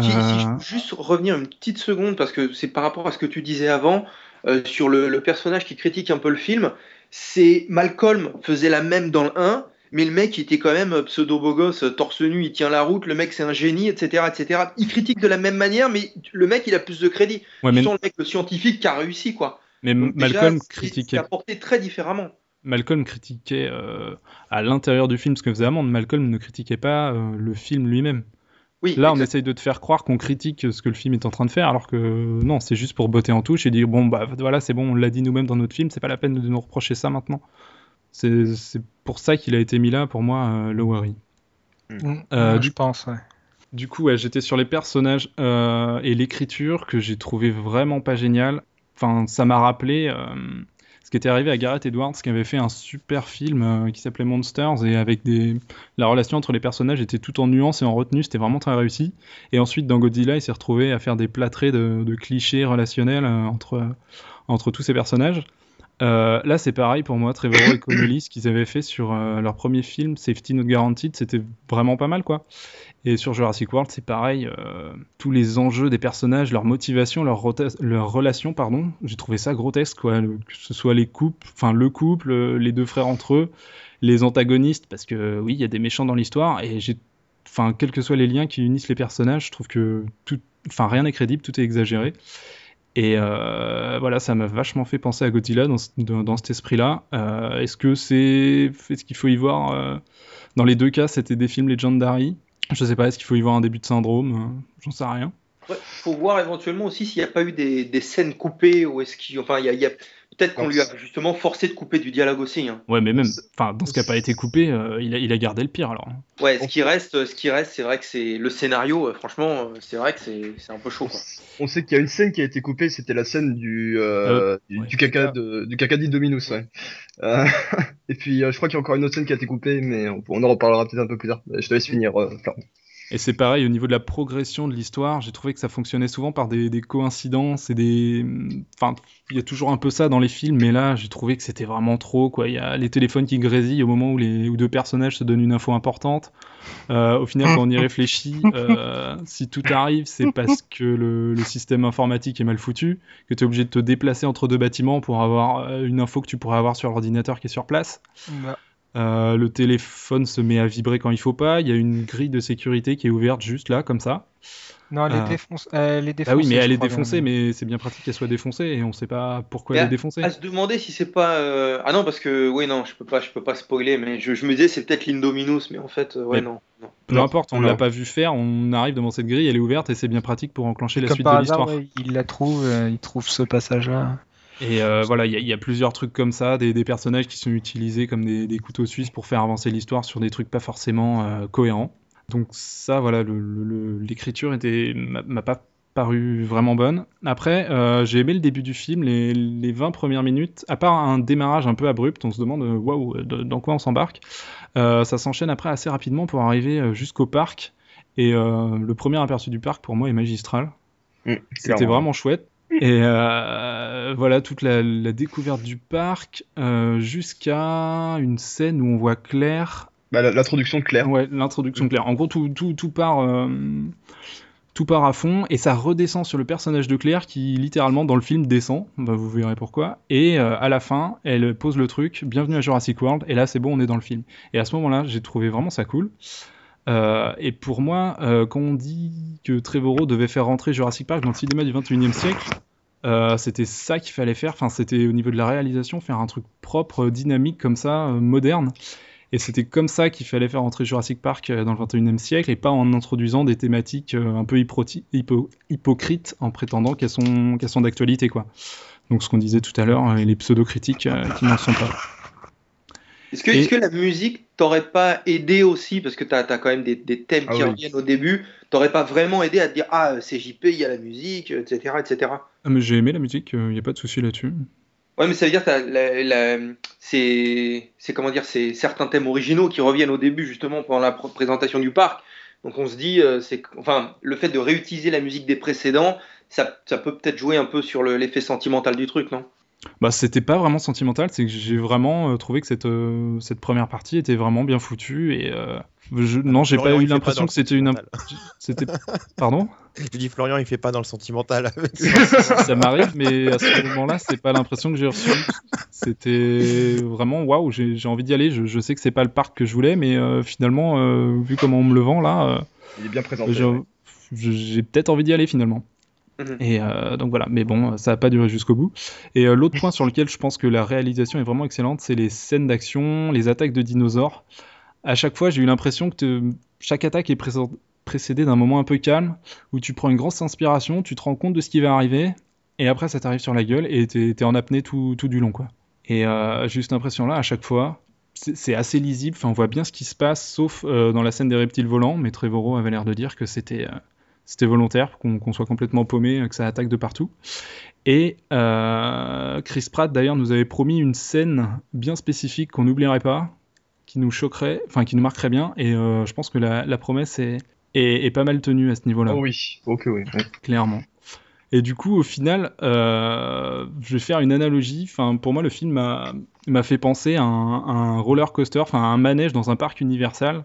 S5: Si, si, je peux juste revenir une petite seconde, parce que c'est par rapport à ce que tu disais avant, euh, sur le, le, personnage qui critique un peu le film, c'est Malcolm faisait la même dans le 1, mais le mec il était quand même pseudo-beau gosse, torse nu, il tient la route, le mec c'est un génie, etc., etc. Il critique de la même manière, mais le mec il a plus de crédit.
S1: Ouais, mais...
S5: sens le mec le scientifique qui a réussi, quoi.
S1: Mais Donc, Malcolm déjà, critiquait.
S5: Apporté très différemment.
S1: Malcolm critiquait euh, à l'intérieur du film ce que faisait Amand. Malcolm ne critiquait pas euh, le film lui-même.
S5: Oui,
S1: Là, on essaye de te faire croire qu'on critique ce que le film est en train de faire, alors que non, c'est juste pour botter en touche et dire bon, bah voilà, c'est bon, on l'a dit nous-mêmes dans notre film, c'est pas la peine de nous reprocher ça maintenant. C'est pour ça qu'il a été mis là, pour moi, euh, Lowery.
S4: Mmh. Euh, ouais, du... Je pense, ouais.
S1: Du coup, ouais, j'étais sur les personnages euh, et l'écriture que j'ai trouvé vraiment pas génial. Enfin, ça m'a rappelé euh, ce qui était arrivé à Gareth Edwards, qui avait fait un super film euh, qui s'appelait Monsters et avec des la relation entre les personnages était tout en nuances et en retenue, c'était vraiment très réussi. Et ensuite, dans Godzilla, il s'est retrouvé à faire des plâtrés de, clichés relationnels euh, entre entre tous ces personnages. Euh, là, c'est pareil pour moi, Trevorrow et Connolly, ce qu'ils avaient fait sur euh, leur premier film, Safety Not Guaranteed, c'était vraiment pas mal, quoi. Et sur Jurassic World, c'est pareil, euh, tous les enjeux des personnages, leur motivation, leur, leur relation, pardon, j'ai trouvé ça grotesque, quoi. Que ce soit les couples, enfin le couple, euh, les deux frères entre eux, les antagonistes, parce que oui, il y a des méchants dans l'histoire, et j'ai, enfin, quels que soient les liens qui unissent les personnages, je trouve que tout, enfin, rien n'est crédible, tout est exagéré. Et euh, voilà, ça m'a vachement fait penser à Godzilla dans, dans, cet esprit-là. Est-ce que c'est, est-ce qu'il faut y voir Dans les deux cas, c'était des films Legendary? Je sais pas, est-ce qu'il faut y voir un début de syndrome euh, J'en sais rien.
S5: Ouais, faut voir éventuellement aussi s'il n'y a pas eu des, des scènes coupées ou est-ce qu'il il y il y a- peut-être qu'on lui a justement forcé de couper du dialogue aussi hein.
S1: Ouais, mais même, enfin, dans ce qui n'a pas été coupé, euh, il, a, il a gardé le pire alors.
S5: ouais ce qui reste ce qui reste c'est vrai que c'est le scénario euh, franchement euh, c'est vrai que c'est c'est un peu chaud quoi
S3: On sait qu'il y a une scène qui a été coupée, c'était la scène du, euh, du,
S1: ouais,
S3: du
S1: c'est
S3: caca
S1: ça.
S3: de, du caca ouais. Euh, [LAUGHS] et puis, euh, je crois qu'il y a encore une autre scène qui a été coupée, mais on, on en reparlera peut-être un peu plus tard. Je te laisse finir, euh, Florent.
S1: Et c'est pareil au niveau de la progression de l'histoire. J'ai trouvé que ça fonctionnait souvent par des, des coïncidences et des. Enfin, il y a toujours un peu ça dans les films, mais là, j'ai trouvé que c'était vraiment trop. Quoi, il y a les téléphones qui grésillent au moment où les où deux personnages se donnent une info importante. Euh, au final, quand on y réfléchit, [LAUGHS] euh, si tout arrive, c'est parce que le, le système informatique est mal foutu, que tu es obligé de te déplacer entre deux bâtiments pour avoir euh, une info que tu pourrais avoir sur l'ordinateur qui est sur place.
S4: Bah,
S1: Euh, le téléphone se met à vibrer quand il faut pas. Il y a une grille de sécurité qui est ouverte juste là, comme ça.
S4: non, elle est, défonce- elle est
S1: Ah
S4: défoncée.
S1: oui, mais elle est
S4: bien,
S1: défoncée, mais c'est bien pratique qu'elle soit défoncée et on sait pas pourquoi
S5: Mais
S1: elle est défoncée.
S5: à se demander si c'est pas euh, ah non parce que oui non je peux pas je peux pas spoiler mais je, je me disais c'est peut-être l'Indominus mais en fait euh, ouais
S1: Mais-
S5: non, non.
S1: Peu importe, on
S3: non.
S1: l'a pas vu faire, on arrive devant cette grille, elle est ouverte et c'est bien pratique pour enclencher la
S4: Comme
S1: suite
S4: par
S1: de l'histoire.
S4: ouais, il la trouve, euh, il trouve ce passage-là.
S1: Et euh, voilà, il y, a- il y a plusieurs trucs comme ça, des, des personnages qui sont utilisés comme des, des couteaux suisses pour faire avancer l'histoire sur des trucs pas forcément euh, cohérents. Donc ça, voilà, le- le- le- l'écriture était m'a pas paru vraiment bonne. Après, euh, j'ai aimé le début du film, les, les 20 premières minutes, à part un démarrage un peu abrupt, on se demande waouh, dans quoi on s'embarque. Euh, ça s'enchaîne après assez rapidement pour arriver jusqu'au parc. Et euh, le premier aperçu du parc pour moi est magistral.
S3: Mm,
S1: C'était vraiment chouette. Et euh, voilà, toute la, la découverte du parc euh, jusqu'à une scène où on voit Claire.
S3: Bah, la- l'introduction de Claire.
S1: Ouais, l'introduction de Claire. En gros, tout, tout, tout part. euh, tout part à fond et ça redescend sur le personnage de Claire qui littéralement dans le film descend, Bah, vous verrez pourquoi, et à la fin elle pose le truc, bienvenue à Jurassic World, et là c'est bon on est dans le film. Et à ce moment-là j'ai trouvé vraiment ça cool. Euh, et pour moi, euh, quand on dit que Trevorrow devait faire rentrer Jurassic Park dans le cinéma du 21e siècle, euh, c'était ça qu'il fallait faire. Enfin, c'était au niveau de la réalisation, faire un truc propre, dynamique comme ça, moderne. Et c'était comme ça qu'il fallait faire rentrer Jurassic Park dans le 21e siècle et pas en introduisant des thématiques un peu hypocrites en prétendant qu'elles sont, sont d'actualité, quoi. Donc, ce qu'on disait tout à l'heure, les pseudo-critiques qui n'en sont pas.
S5: Est-ce que,
S1: Et-
S5: est-ce que la musique t'aurait pas aidé aussi, parce que tu as, quand même des, des thèmes
S3: Ah
S5: qui
S3: oui.
S5: reviennent au début, t'aurais pas vraiment aidé à te dire Ah, c'est JP, il y a la musique, etc. etc.
S1: Ah, mais j'ai aimé la musique, il n'y a pas de souci là-dessus.
S5: Ouais, mais ça veut dire que c'est, comment dire, c'est certains thèmes originaux qui reviennent au début, justement, pendant la pr- présentation du parc. Donc on se dit, euh, c'est, enfin, le fait de réutiliser la musique des précédents, ça, ça peut peut-être jouer un peu sur le- l'effet sentimental du truc, non?
S1: Bah, c'était pas vraiment sentimental, c'est que j'ai vraiment euh, trouvé que cette, euh, cette première partie était vraiment bien foutue et euh, je- non, j'ai pas eu
S2: pas
S1: l'impression que c'était une. C'était. Pardon? [LAUGHS]
S2: Je dis Florian, il fait pas dans le sentimental. [LAUGHS] avec ça.
S1: Ça m'arrive, mais à ce moment-là, c'est pas l'impression que j'ai reçue. C'était vraiment waouh, j'ai j'ai envie d'y aller. Je, je sais que c'est pas le parc que je voulais, mais euh, finalement, euh, vu comment on me le vend là, euh,
S3: Il est bien présenté.
S1: j'ai
S3: ouais.
S1: j'ai peut-être envie d'y aller finalement.
S5: Mhm.
S1: Et euh, donc voilà, mais bon, ça n'a pas duré jusqu'au bout. Et euh, l'autre [LAUGHS] point sur lequel je pense que la réalisation est vraiment excellente, c'est les scènes d'action, les attaques de dinosaures. À chaque fois, j'ai eu l'impression que te- chaque attaque est précédée d'un moment un peu calme, où tu prends une grosse inspiration, tu te rends compte de ce qui va arriver, et après ça t'arrive sur la gueule, et t'es t'es en apnée tout, tout du long, quoi. Et euh, j'ai eu cette impression-là à chaque fois. c'est assez lisible. Enfin, on voit bien ce qui se passe, sauf euh, dans la scène des reptiles volants. Mais Trevorrow avait l'air de dire que c'était c'était volontaire, qu'on soit complètement paumé, que ça attaque de partout. Et euh, Chris Pratt d'ailleurs nous avait promis une scène bien spécifique qu'on n'oublierait pas, qui nous choquerait, enfin qui nous marquerait bien. Et euh, je pense que la, la promesse est, est, est pas mal tenue à ce niveau-là
S3: Oh oui, ok, oui.
S1: clairement. Et du coup, au final, euh, je vais faire une analogie. Enfin, pour moi, le film m'a m'a fait penser à un, à un roller coaster, enfin à un manège dans un parc Universal,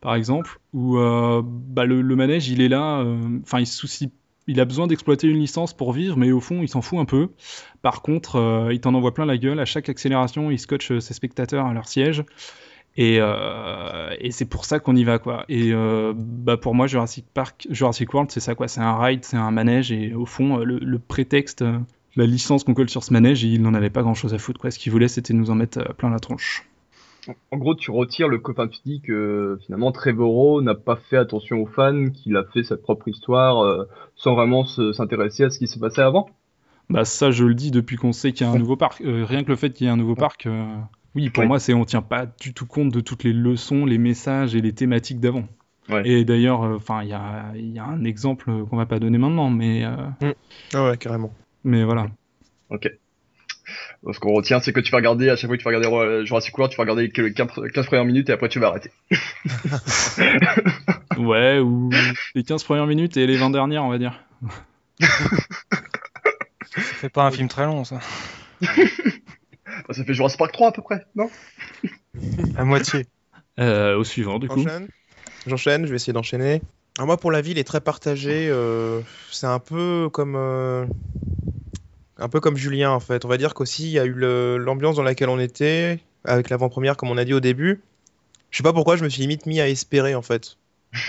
S1: par exemple, où euh, bah, le, le manège, il est là. euh, Enfin, il se soucie, il a besoin d'exploiter une licence pour vivre, mais au fond, il s'en fout un peu. Par contre, euh, il t'en envoie plein la gueule. À chaque accélération, il scotche ses spectateurs à leur siège. Et, c'est pour ça qu'on y va, quoi. Et bah pour moi, Jurassic Park, Jurassic World, c'est ça, quoi. C'est un ride, c'est un manège, et au fond, le, le prétexte, la licence qu'on colle sur ce manège, il n'en avait pas grand-chose à foutre, quoi. Ce qu'il voulait, c'était nous en mettre plein la tronche.
S3: En gros, tu retires le copain, tu dis que finalement Trevorrow n'a pas fait attention aux fans, qu'il a fait sa propre histoire euh, sans vraiment se- s'intéresser à ce qui se passait avant.
S1: Bah ça, je le dis depuis qu'on sait qu'il y a un nouveau parc. Euh, rien que le fait qu'il y ait un nouveau parc, euh, oui, pour
S3: Ouais.
S1: moi, c'est on tient pas du tout compte de toutes les leçons, les messages et les thématiques d'avant.
S3: Ouais.
S1: Et d'ailleurs, euh, enfin, il y a, il y a un exemple qu'on va pas donner maintenant, mais euh,
S2: Ah ouais, carrément.
S1: mais voilà.
S3: Ce qu'on retient, c'est que tu vas regarder, à chaque fois que tu vas regarder Jurassic World, tu vas regarder que les 15 15 premières minutes et après tu vas arrêter. [LAUGHS]
S1: Ouais, ou les 15 premières minutes et les 20 dernières, on va dire.
S4: Ça fait pas un film très long, ça. [LAUGHS]
S3: Bah, ça fait Jurassic Park 3 à peu près, non?
S4: À moitié.
S1: Euh, au suivant, du coup.
S2: J'enchaîne J'enchaîne, je vais essayer d'enchaîner. Alors moi, pour la ville, est très partagé. euh, c'est un peu comme... euh, Un peu comme Julien, en fait. On va dire qu'aussi, il y a eu l'ambiance dans laquelle on était, avec l'avant-première, comme on a dit au début. Je sais pas pourquoi, je me suis limite mis à espérer, en fait.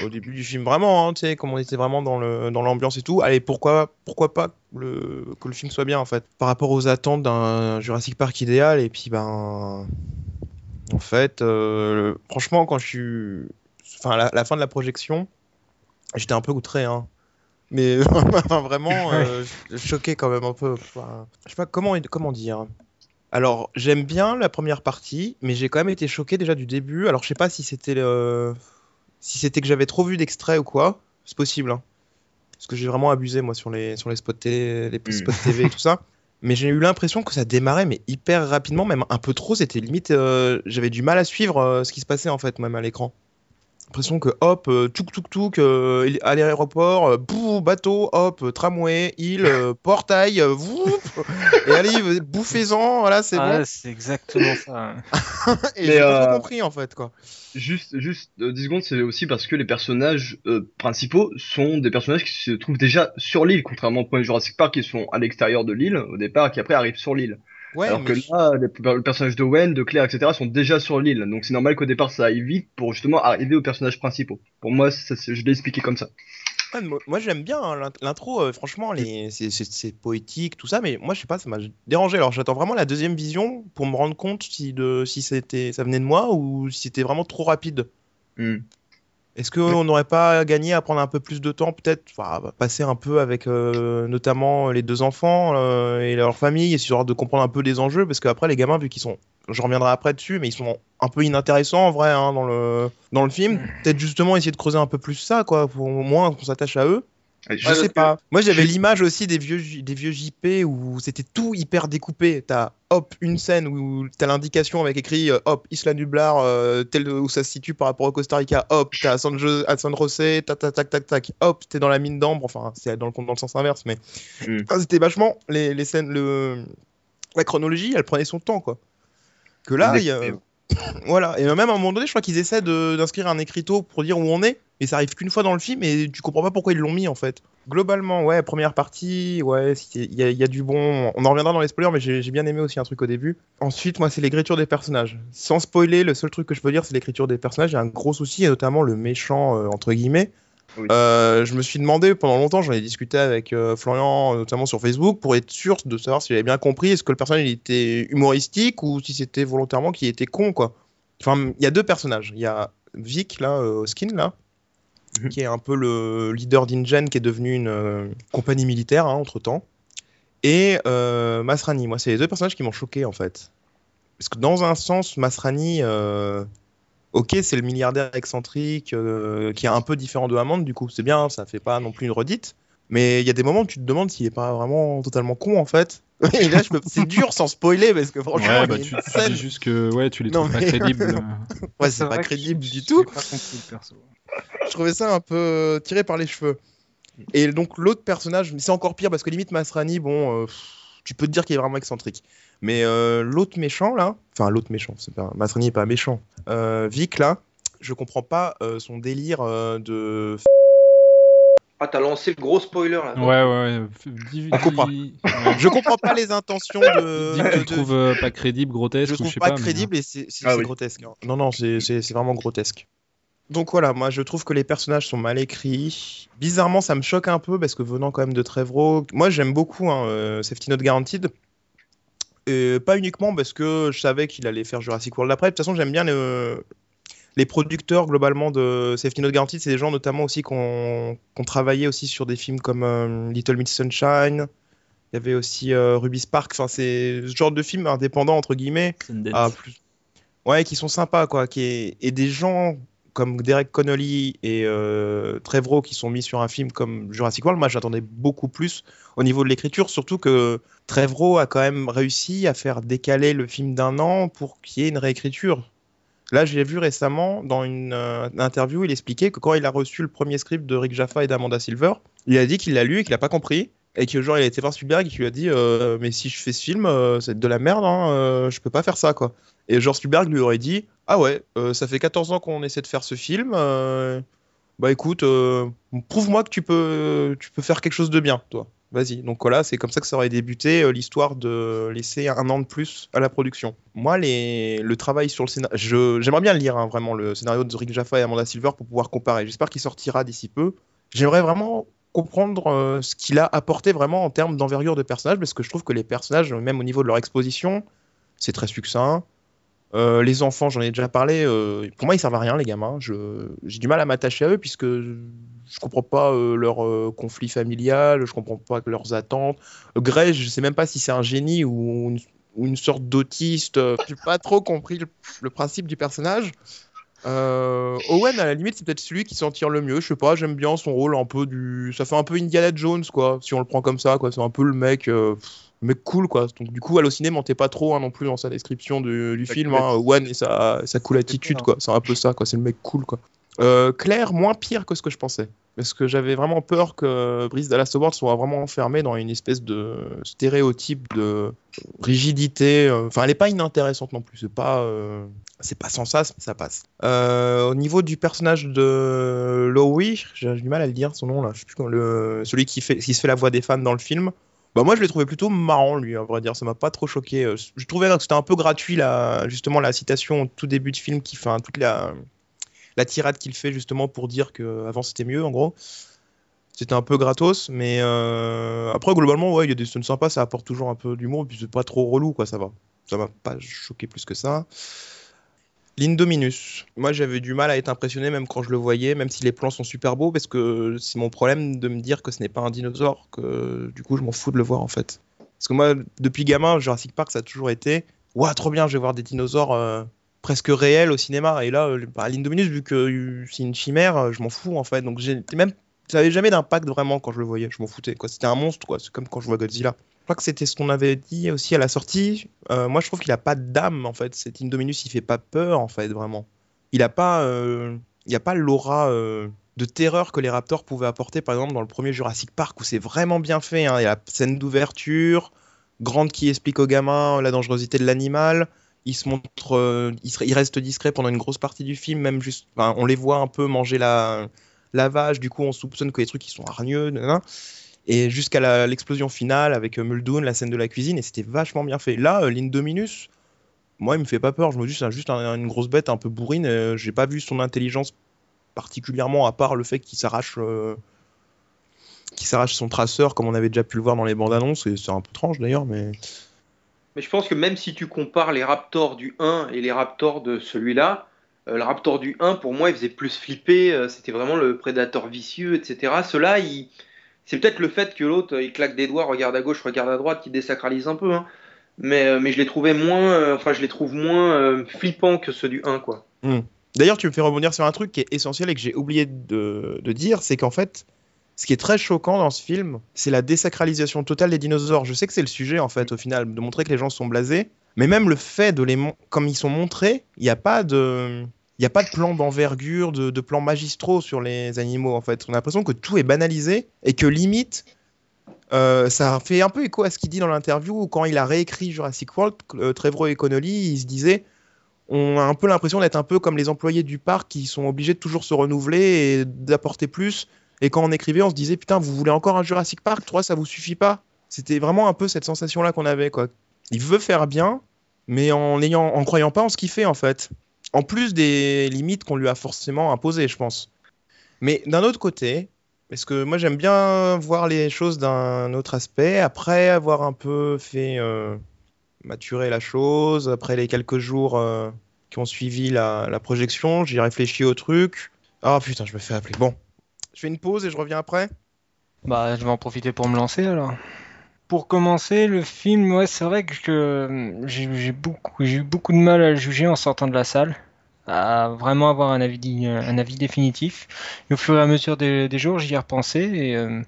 S2: Au début du film, vraiment, hein, tu sais, comme on était vraiment dans le dans l'ambiance et tout. Allez, pourquoi pourquoi pas le, que le film soit bien, en fait, par rapport aux attentes d'un Jurassic Park idéal. Et puis, ben, en fait, euh, franchement, quand je suis, enfin, la, la fin de la projection, j'étais un peu outré, hein. Mais [LAUGHS] vraiment, euh, choqué quand même un peu. Enfin, je sais pas comment comment dire. Alors, j'aime bien la première partie, mais j'ai quand même été choqué déjà du début. Alors, je sais pas si c'était le... si c'était que j'avais trop vu d'extraits ou quoi. C'est possible, hein. Parce que j'ai vraiment abusé, moi, sur les, sur les spots télé, les
S3: Mm.
S2: spots TV et tout ça. Mais j'ai eu l'impression que ça démarrait, mais hyper rapidement, même un peu trop. C'était limite, euh, j'avais du mal à suivre euh, ce qui se passait en fait, même à l'écran. L'impression que hop, euh, touk touk touk, euh, à l'aéroport, euh, bouh, bateau, hop, tramway, île, euh, [LAUGHS] portail, euh, voup, et allez, bouffez-en, voilà, c'est
S4: Ah,
S2: bon.
S4: c'est exactement ça. [LAUGHS]
S2: Et j'ai pas trop
S3: euh,
S2: compris en fait, quoi.
S3: Juste, juste euh, 10 secondes, c'est aussi parce que les personnages euh, principaux sont des personnages qui se trouvent déjà sur l'île, contrairement au premier Jurassic Park qui sont à l'extérieur de l'île au départ, qui après arrivent sur l'île.
S2: Ouais,
S3: Alors que là, les, le personnage de Wen, de Claire, etc. sont déjà sur l'île, donc c'est normal qu'au départ ça aille vite pour justement arriver aux personnages principaux. Pour moi, ça, je l'ai expliqué comme ça.
S2: Ouais, moi, j'aime bien hein, l'int- l'intro, euh, franchement, les... c'est- poétique, tout ça, mais moi je sais pas, ça m'a dérangé. Alors j'attends vraiment la deuxième vision pour me rendre compte si, de... si c'était... ça venait de moi ou si c'était vraiment trop rapide.
S3: Hmm.
S2: Est-ce qu'on n'aurait pas gagné à prendre un peu plus de temps, peut-être, enfin, passer un peu avec euh, notamment les deux enfants euh, et leur famille, histoire de comprendre un peu les enjeux, parce qu'après les gamins, vu qu'ils sont, je reviendrai après dessus, mais ils sont un peu inintéressants en vrai hein, dans le dans le film. Peut-être justement essayer de creuser un peu plus ça, quoi, pour au moins qu'on s'attache à eux. Je sais pas. Moi, j'avais l'image aussi des vieux, des vieux JP où c'était tout hyper découpé. T'as hop une scène où t'as l'indication avec écrit euh, hop Isla Nublar, euh, tel où ça se situe par rapport au Costa Rica. Hop, t'as San, San José, tac tac tac tac tac. Hop, t'es dans la mine d'ambre. Enfin, c'est dans le dans le sens inverse, mais
S3: Mm.
S2: Enfin, c'était vachement les, les scènes, le la chronologie, elle prenait son temps quoi. Que là, il y a... [LAUGHS] voilà. Et même à un moment donné, je crois qu'ils essaient d'inscrire un écriteau pour dire où on est, mais ça arrive qu'une fois dans le film et tu comprends pas pourquoi ils l'ont mis en fait. Globalement, ouais, première partie, ouais, il y, a- du bon. On en reviendra dans les spoilers, mais j'ai j'ai bien aimé aussi un truc au début. Ensuite, moi, c'est l'écriture des personnages. Sans spoiler, le seul truc que je peux dire, c'est l'écriture des personnages. A un gros souci, et notamment le méchant, euh, entre guillemets.
S3: Oui.
S2: Euh, je me suis demandé pendant longtemps, j'en ai discuté avec euh, Florian, notamment sur Facebook, pour être sûr de savoir si j'avais bien compris, est-ce que le personnage il était humoristique ou si c'était volontairement qu'il était con, quoi. Enfin, il y a deux personnages. Il y a Vic, là, euh, skin, là,
S3: Mhm.
S2: qui est un peu le leader d'Ingen, qui est devenu une euh, compagnie militaire, hein, entre-temps. Et Masrani, moi, c'est les deux personnages qui m'ont choqué, en fait. Parce que dans un sens, Masrani, ok, c'est le milliardaire excentrique euh, qui est un peu différent de Hammond, du coup, c'est bien, ça fait pas non plus une redite. Mais il y a des moments où tu te demandes s'il est pas vraiment totalement con en fait. [LAUGHS] Et là, me- c'est dur sans spoiler parce que franchement,
S1: Ouais, bah, tu, dis juste que ouais, tu les
S2: Non,
S1: trouves pas crédibles. [LAUGHS]
S2: Ouais, c'est pas crédible du tout.
S4: pas compris le perso.
S2: Je trouvais ça un peu euh, tiré par les cheveux. Et donc l'autre personnage, c'est encore pire parce que limite Masrani, bon, euh, tu peux te dire qu'il est vraiment excentrique. Mais euh, l'autre méchant là, enfin l'autre méchant, c'est pas Masrani est pas méchant. Euh, Vic là, je comprends pas euh, son délire euh, de.
S5: Ah, t'as lancé le gros spoiler là.
S1: Ouais, ouais, ouais. Dis,
S2: On comprend.
S1: dis- ouais.
S2: Je comprends pas les intentions de. [LAUGHS]
S1: Dis que tu le
S2: de-
S1: trouves euh, pas crédible, grotesque
S2: je
S1: ou
S2: trouve
S1: je sais
S2: pas,
S1: pas. mais-
S2: crédible et c'est
S3: Ah oui.
S2: grotesque. hein. Non, non, c'est vraiment grotesque. Donc voilà, moi je trouve que les personnages sont mal écrits. Bizarrement, ça me choque un peu parce que venant quand même de Trevorrow, moi j'aime beaucoup hein, euh, Safety Not Guaranteed. Et pas uniquement parce que je savais qu'il allait faire Jurassic World après. De toute façon, j'aime bien le- les producteurs globalement de Safety Not Guaranteed. C'est des gens notamment aussi qui ont travaillé aussi sur des films comme euh, Little Miss Sunshine. Il y avait aussi euh, Ruby Spark. Enfin, c'est ce genre de film indépendant entre guillemets. Ah, plus. Ouais, qui sont sympas, quoi. Qui est... Et des gens comme Derek Connolly et euh, qui sont mis sur un film comme Jurassic World, moi j'attendais beaucoup plus au niveau de l'écriture, surtout que Trevorrow a quand même réussi à faire décaler le film d'un an pour qu'il y ait une réécriture. Là, j'ai vu récemment dans une euh, interview, il expliquait que quand il a reçu le premier script de Rick Jaffa et d'Amanda Silver, il a dit qu'il l'a lu et qu'il n'a pas compris. Et que genre il a été voir Spielberg et qu'il lui a dit euh, mais si je fais ce film euh, c'est de la merde hein, euh, je peux pas faire ça quoi. Et genre Spielberg lui aurait dit ah ouais euh, ça fait 14 ans qu'on essaie de faire ce film euh, bah écoute euh, prouve-moi que tu peux faire quelque chose de bien toi. Vas-y. Donc voilà, c'est comme ça que ça aurait débuté l'histoire de laisser un an de plus à la production. Moi, le travail sur le scénario, j'aimerais bien lire hein, vraiment le scénario de Rick Jaffa et Amanda Silver pour pouvoir comparer. J'espère qu'il sortira d'ici peu. J'aimerais vraiment comprendre ce qu'il a apporté vraiment en termes d'envergure de personnages, parce que je trouve que les personnages, même au niveau de leur exposition, c'est très succinct. Euh, les enfants, j'en ai déjà parlé, euh, pour moi ils servent à rien les gamins. J'ai du mal à m'attacher à eux puisque je, comprends pas euh, leur conflit familial, je comprends pas leurs attentes. Grey, je sais même pas si c'est un génie ou une, sorte d'autiste. J'ai pas trop compris le principe du personnage. Euh, Owen, à la limite, c'est peut-être celui qui s'en tire le mieux. Je sais pas, j'aime bien son rôle un peu du. Ça fait un peu Indiana Jones, quoi, si on le prend comme ça, quoi. C'est un peu le mec, euh, le mec cool, quoi. Donc, du coup, Allociné mentait pas trop hein, non plus dans sa description du, du film. Hein. Owen et sa, sa cool attitude, quoi. C'est un peu ça, quoi. C'est le mec cool, quoi. Euh, Claire, moins pire que ce que je pensais. Parce que j'avais vraiment peur que Brice Dallas Howard soit vraiment enfermé dans une espèce de stéréotype de rigidité. Enfin, elle est pas inintéressante non plus. C'est pas, euh, c'est pas sans sas, mais ça passe. Euh, au niveau du personnage de Lowy, j'ai du mal à le dire son nom là. Je sais plus le, celui qui fait, qui se fait la voix des fans dans le film. Bah moi je l'ai trouvé plutôt marrant lui, à vrai dire, ça m'a pas trop choqué. Euh, Je trouvais que c'était un peu gratuit là, justement la citation au tout début de film qui fait toute la la tirade qu'il fait justement pour dire que avant c'était mieux en gros. C'était un peu gratos, mais euh, après globalement ouais il y a des scènes sympas, ça apporte toujours un peu d'humour, puis c'est pas trop relou quoi, ça va. Ça m'a pas choqué plus que ça. L'Indominus. Moi, j'avais du mal à être impressionné même quand je le voyais, même si les plans sont super beaux, parce que c'est mon problème de me dire que ce n'est pas un dinosaure, que du coup, je m'en fous de le voir en fait. Parce que moi, depuis gamin, Jurassic Park, ça a toujours été Ouah, trop bien, je vais voir des dinosaures euh, presque réels au cinéma. Et là, euh, bah, l'Indominus, vu que c'est une chimère, euh, je m'en fous en fait. Donc, même. Ça avait jamais d'impact vraiment quand je le voyais, je m'en foutais. C'était un monstre, quoi. C'est comme quand je vois Godzilla. Je crois que c'était ce qu'on avait dit aussi à la sortie. Euh, moi, je trouve qu'il a pas d'âme en fait. Cet Indominus, il fait pas peur en fait, vraiment. Il a pas, euh, il a pas l'aura euh, de terreur que les Raptors pouvaient apporter, par exemple dans le premier Jurassic Park où c'est vraiment bien fait. hein. Il y a la scène d'ouverture, Grande qui explique aux gamins la dangerosité de l'animal. Il se montre, il, reste discret pendant une grosse partie du film, même juste, on les voit un peu manger la, la vache. Du coup, on soupçonne que les trucs ils sont hargneux. Et jusqu'à l'explosion finale avec euh, Muldoon, la scène de la cuisine, et c'était vachement bien fait. Là, euh, l'Indominus, moi, il me fait pas peur. Je me dis, c'est juste un- une grosse bête un peu bourrine. euh, J'ai pas vu son intelligence particulièrement, à part le fait qu'il s'arrache. euh, s'arrache son traceur, comme on avait déjà pu le voir dans les bandes annonces, c'est un peu étrange d'ailleurs, mais.
S5: Mais je pense que même si tu compares les Raptors du 1 et les Raptors de celui-là, euh, le Raptor du 1, pour moi, il faisait plus flipper. C'était vraiment le prédateur vicieux, etc. Cela, il... c'est peut-être le fait que l'autre, il claque des doigts, regarde à gauche, regarde à droite, qui désacralise un peu. hein. mais, euh, mais je les trouvais moins, euh, enfin je les trouve moins euh, flippants que ceux du 1 quoi.
S2: D'ailleurs, tu me fais rebondir sur un truc qui est essentiel et que j'ai oublié de, dire, c'est qu'en fait, ce qui est très choquant dans ce film, c'est la désacralisation totale des dinosaures. Je sais que c'est le sujet, en fait, au final, de montrer que les gens sont blasés, mais même le fait de les... Comme ils sont montrés, il n'y a pas de... Il n'y a pas de plan d'envergure, de, de plans magistraux sur les animaux, en fait. On a l'impression que tout est banalisé et que limite, euh, ça fait un peu écho à ce qu'il dit dans l'interview où quand il a réécrit Jurassic World, euh, Trevorrow et Connolly, ils se disaient on a un peu l'impression d'être un peu comme les employés du parc qui sont obligés de toujours se renouveler et d'apporter plus. Et quand on écrivait, on se disait putain, vous voulez encore un Jurassic Park? 3, ça vous suffit pas? C'était vraiment un peu cette sensation-là qu'on avait quoi. Il veut faire bien, mais en ayant, en croyant pas en ce qu'il fait en fait. En plus des limites qu'on lui a forcément imposées, je pense. Mais d'un autre côté, parce que moi j'aime bien voir les choses d'un autre aspect, après avoir un peu fait euh, maturer la chose, après les quelques jours euh, qui ont suivi la, projection, j'ai réfléchi au truc. Ah putain, je me fais appeler. Bon, je fais une pause et je reviens après.
S4: Bah, je vais en profiter pour me lancer alors. Pour commencer, le film, c'est vrai que euh, j'ai beaucoup, eu beaucoup de mal à le juger en sortant de la salle, à vraiment avoir un avis, un avis définitif. Au fur et à mesure des, jours, j'y ai repensé euh,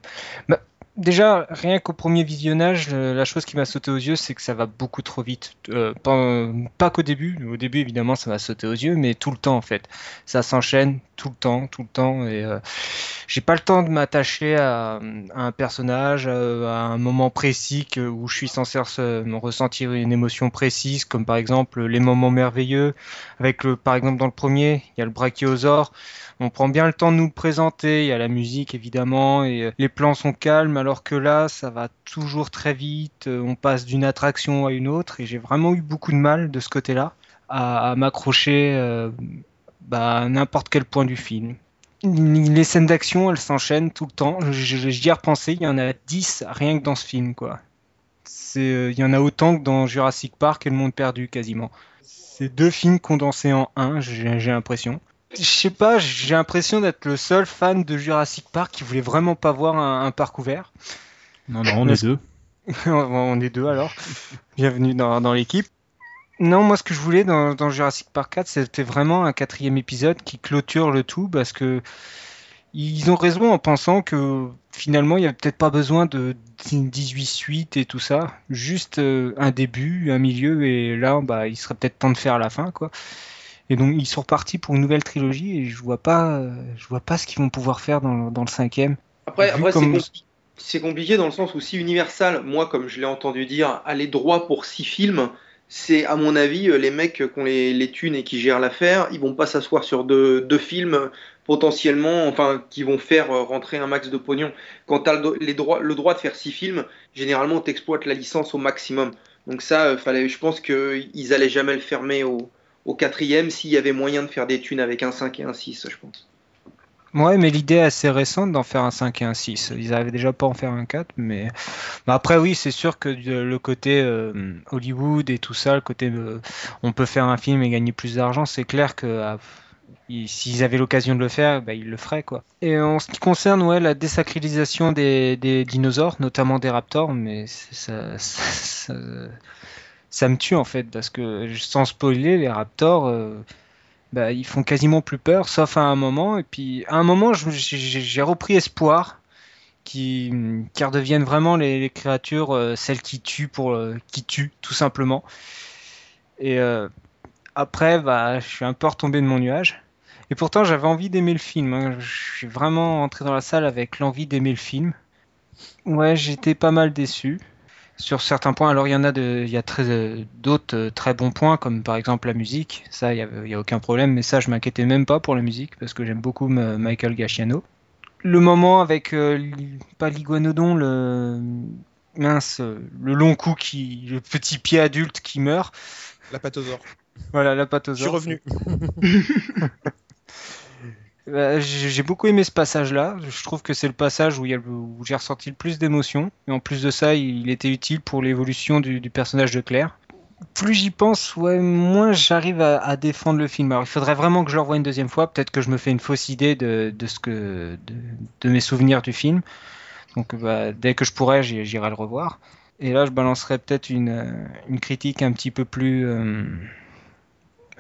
S4: bah, déjà, rien qu'au premier visionnage, la chose qui m'a sauté aux yeux, c'est que ça va beaucoup trop vite. Euh, pas qu'au début, au début évidemment ça m'a sauté aux yeux, mais tout le temps en fait. Ça s'enchaîne tout le temps, tout le temps et euh, j'ai pas le temps de m'attacher à, un personnage, euh, à un moment précis où je suis censé ressentir une émotion précise, comme par exemple les moments merveilleux. Avec le, par exemple dans le premier, il y a le brachiosaure. On prend bien le temps de nous le présenter. Il y a la musique évidemment et euh, les plans sont calmes, alors que là, ça va toujours très vite. euh, On passe d'une attraction à une autre et j'ai vraiment eu beaucoup de mal de ce côté-là à, m'accrocher euh, bah, à n'importe quel point du film. Les scènes d'action, elles s'enchaînent tout le temps. J'y ai repensé, il y en a 10 rien que dans ce film, quoi. Euh, il y en a autant que dans Jurassic Park et Le Monde Perdu, quasiment. C'est deux films condensés en un, j'ai l'impression. Je sais pas, j'ai l'impression d'être le seul fan de Jurassic Park qui voulait vraiment pas voir un, un parc ouvert.
S1: Non, non, on est deux. [LAUGHS]
S4: On est deux alors. Bienvenue dans, dans l'équipe. Non, moi ce que je voulais dans, dans Jurassic Park 4, c'était vraiment un quatrième épisode qui clôture le tout parce que ils ont raison en pensant que finalement il n'y a peut-être pas besoin de 18 suites et tout ça, juste euh, un début, un milieu et là bah il serait peut-être temps de faire la fin quoi. Et donc ils sont repartis pour une nouvelle trilogie et je vois pas, euh, je vois pas ce qu'ils vont pouvoir faire dans, dans le cinquième.
S5: Après, après c'est compli- compliqué dans le sens où si Universal, moi comme je l'ai entendu dire, allait droit pour six films, c'est à mon avis euh, les mecs qui ont les, les thunes et qui gèrent l'affaire, ils vont pas s'asseoir sur deux, deux films euh, potentiellement, enfin qui vont faire rentrer un max de pognon. Quand tu as le, les droits, le droit de faire six films, généralement tu exploites la licence au maximum. Donc ça, euh, fallait, je pense qu'ils allaient jamais le fermer au, au quatrième s'il y avait moyen de faire des thunes avec un 5 et un 6, je pense.
S4: Ouais, mais l'idée est assez récente d'en faire un 5 et un 6. Ils arrivaient déjà pas en faire un 4, mais après oui, c'est sûr que le côté euh, Hollywood et tout ça, le côté euh, on peut faire un film et gagner plus d'argent, c'est clair que ah, ils- s'ils avaient l'occasion de le faire, bah, ils le feraient quoi. Et en ce qui concerne ouais, la désacralisation des, dinosaures, notamment des raptors, mais [LAUGHS] ça, ça, ça, ça me tue en fait parce que sans spoiler, les raptors euh, bah, ils font quasiment plus peur, sauf à un moment. Et puis, à un moment, j'ai repris espoir qu'ils qu'ils redeviennent vraiment les, créatures, euh, celles qui tuent, pour, euh, qui tuent, tout simplement. Et après, bah, je suis un peu retombé de mon nuage. Et pourtant, j'avais envie d'aimer le film. hein. Je suis vraiment entré dans la salle avec l'envie d'aimer le film. Ouais, j'étais pas mal déçu sur certains points. Alors il y en a de, il y a très euh, d'autres euh, très bons points, comme par exemple la musique. Ça, il y a, aucun problème. Mais ça, je m'inquiétais même pas pour la musique parce que j'aime beaucoup Michael Giacchiano. Le moment avec euh, pas l'iguanodon, le mince, le long cou qui, le petit pied adulte qui meurt.
S2: La patosaure.
S4: Voilà, la
S2: Je suis
S4: patosaure.
S2: revenu. [LAUGHS]
S4: Euh, J'ai beaucoup aimé ce passage-là. Je trouve que c'est le passage où, j'ai ressenti le plus d'émotion. Et en plus de ça, il était utile pour l'évolution du, personnage de Claire. Plus j'y pense, moins j'arrive à, défendre le film. Alors, il faudrait vraiment que je le revoie une deuxième fois. Peut-être que je me fais une fausse idée de, mes souvenirs du film. Donc, bah, dès que je pourrai, j'irai le revoir. Et là, je balancerai peut-être une, une critique un petit peu plus euh,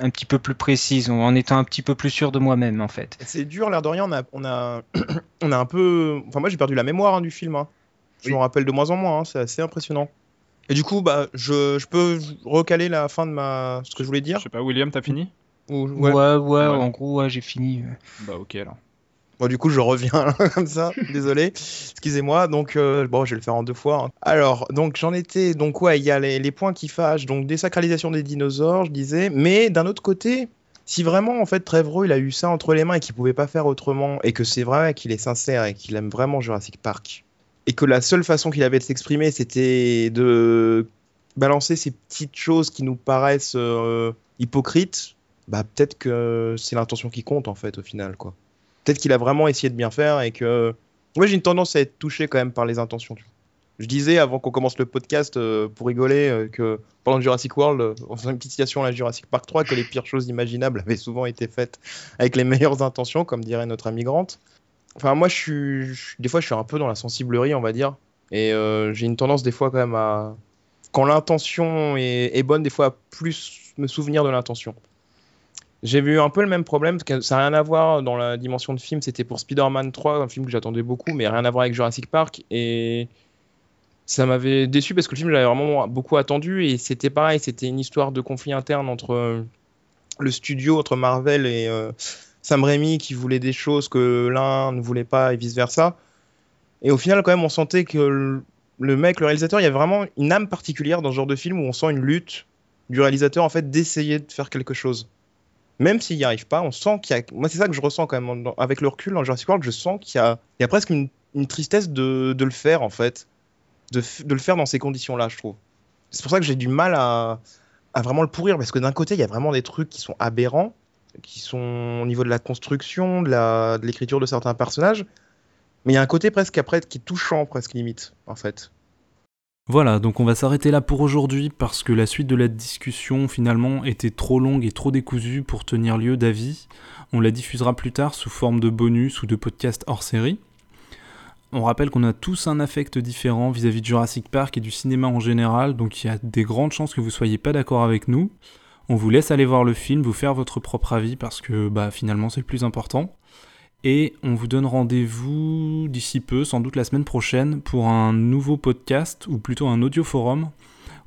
S4: un petit peu plus précise, en étant un petit peu plus sûr de moi-même en fait.
S2: C'est dur, l'air de rien. On a, on a, [CLEARS THROAT] on a un peu. Enfin, moi, j'ai perdu la mémoire hein, du film. hein. Je
S3: Oui.
S2: me rappelle de moins en moins. hein, C'est assez impressionnant. Et du coup, bah, je, je peux recaler la fin de ma ce que je voulais dire?
S1: Je sais pas, William, t'as fini?
S2: Ou-
S4: Ouais,
S2: ouais.
S4: ouais, en gros, ouais, j'ai fini.
S1: Bah ok alors.
S2: Bon, du coup, je reviens [LAUGHS] comme ça. Désolé. Excusez-moi. Donc, euh, bon, je vais le faire en deux fois. hein. Alors, donc, j'en étais. Donc, ouais, il y a les, les points qui fâchent. Donc, désacralisation des dinosaures, je disais. Mais d'un autre côté, si vraiment, en fait, Trevorrow, il a eu ça entre les mains et qu'il pouvait pas faire autrement, et que c'est vrai qu'il est sincère et qu'il aime vraiment Jurassic Park, et que la seule façon qu'il avait de s'exprimer, c'était de balancer ces petites choses qui nous paraissent euh, hypocrites, bah, peut-être que c'est l'intention qui compte, en fait, au final, quoi. Peut-être qu'il a vraiment essayé de bien faire et que. Moi, j'ai une tendance à être touché quand même par les intentions. Je disais avant qu'on commence le podcast euh, pour rigoler euh, que pendant Jurassic World, euh, en faisant une petite citation à la Jurassic Park 3, que les pires choses imaginables avaient souvent été faites avec les meilleures intentions, comme dirait notre ami Grant. Enfin, moi, je suis, des fois, je suis un peu dans la sensiblerie, on va dire, et euh, j'ai une tendance des fois quand même à, quand l'intention est, est bonne, des fois à plus me souvenir de l'intention. J'ai vu un peu le même problème, parce que ça n'a rien à voir dans la dimension de film. C'était pour Spider-Man 3, un film que j'attendais beaucoup, mais rien à voir avec Jurassic Park. Et ça m'avait déçu parce que le film, j'avais vraiment beaucoup attendu. Et c'était pareil, c'était une histoire de conflit interne entre euh, le studio, entre Marvel et euh, Sam Raimi, qui voulait des choses que l'un ne voulait pas, et vice-versa. Et au final, quand même, on sentait que le, mec, le réalisateur, il y a vraiment une âme particulière dans ce genre de film où on sent une lutte du réalisateur, en fait, d'essayer de faire quelque chose même s'il n'y arrive pas, on sent qu'il y a. Moi, c'est ça que je ressens quand même. Avec le recul dans Jurassic World, je sens qu'il y a, y a presque une, tristesse de, de le faire, en fait. De, le faire dans ces conditions-là, je trouve. C'est pour ça que j'ai du mal à, vraiment le pourrir, parce que d'un côté, il y a vraiment des trucs qui sont aberrants, qui sont au niveau de la construction, de la- de l'écriture de certains personnages. Mais il y a un côté presque après qui est touchant, presque limite, en fait.
S1: Voilà, donc on va s'arrêter là pour aujourd'hui parce que la suite de la discussion finalement était trop longue et trop décousue pour tenir lieu d'avis. On la diffusera plus tard sous forme de bonus ou de podcast hors série. On rappelle qu'on a tous un affect différent vis-à-vis de Jurassic Park et du cinéma en général, donc il y a des grandes chances que vous soyez pas d'accord avec nous. On vous laisse aller voir le film, vous faire votre propre avis parce que bah finalement c'est le plus important. Et on vous donne rendez-vous d'ici peu, sans doute la semaine prochaine, pour un nouveau podcast, ou plutôt un audio forum,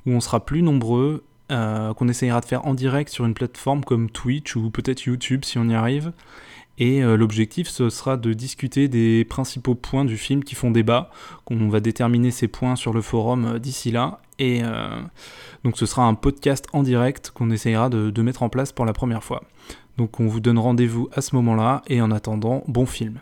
S1: où on sera plus nombreux, euh, qu'on essayera de faire en direct sur une plateforme comme Twitch ou peut-être YouTube si on y arrive. Et euh, l'objectif, ce sera de discuter des principaux points du film qui font débat. qu'on va déterminer ces points sur le forum euh, d'ici là. Et donc ce sera un podcast en direct qu'on essayera de mettre en place pour la première fois. Donc on vous donne rendez-vous à ce moment-là, et en attendant, bon film.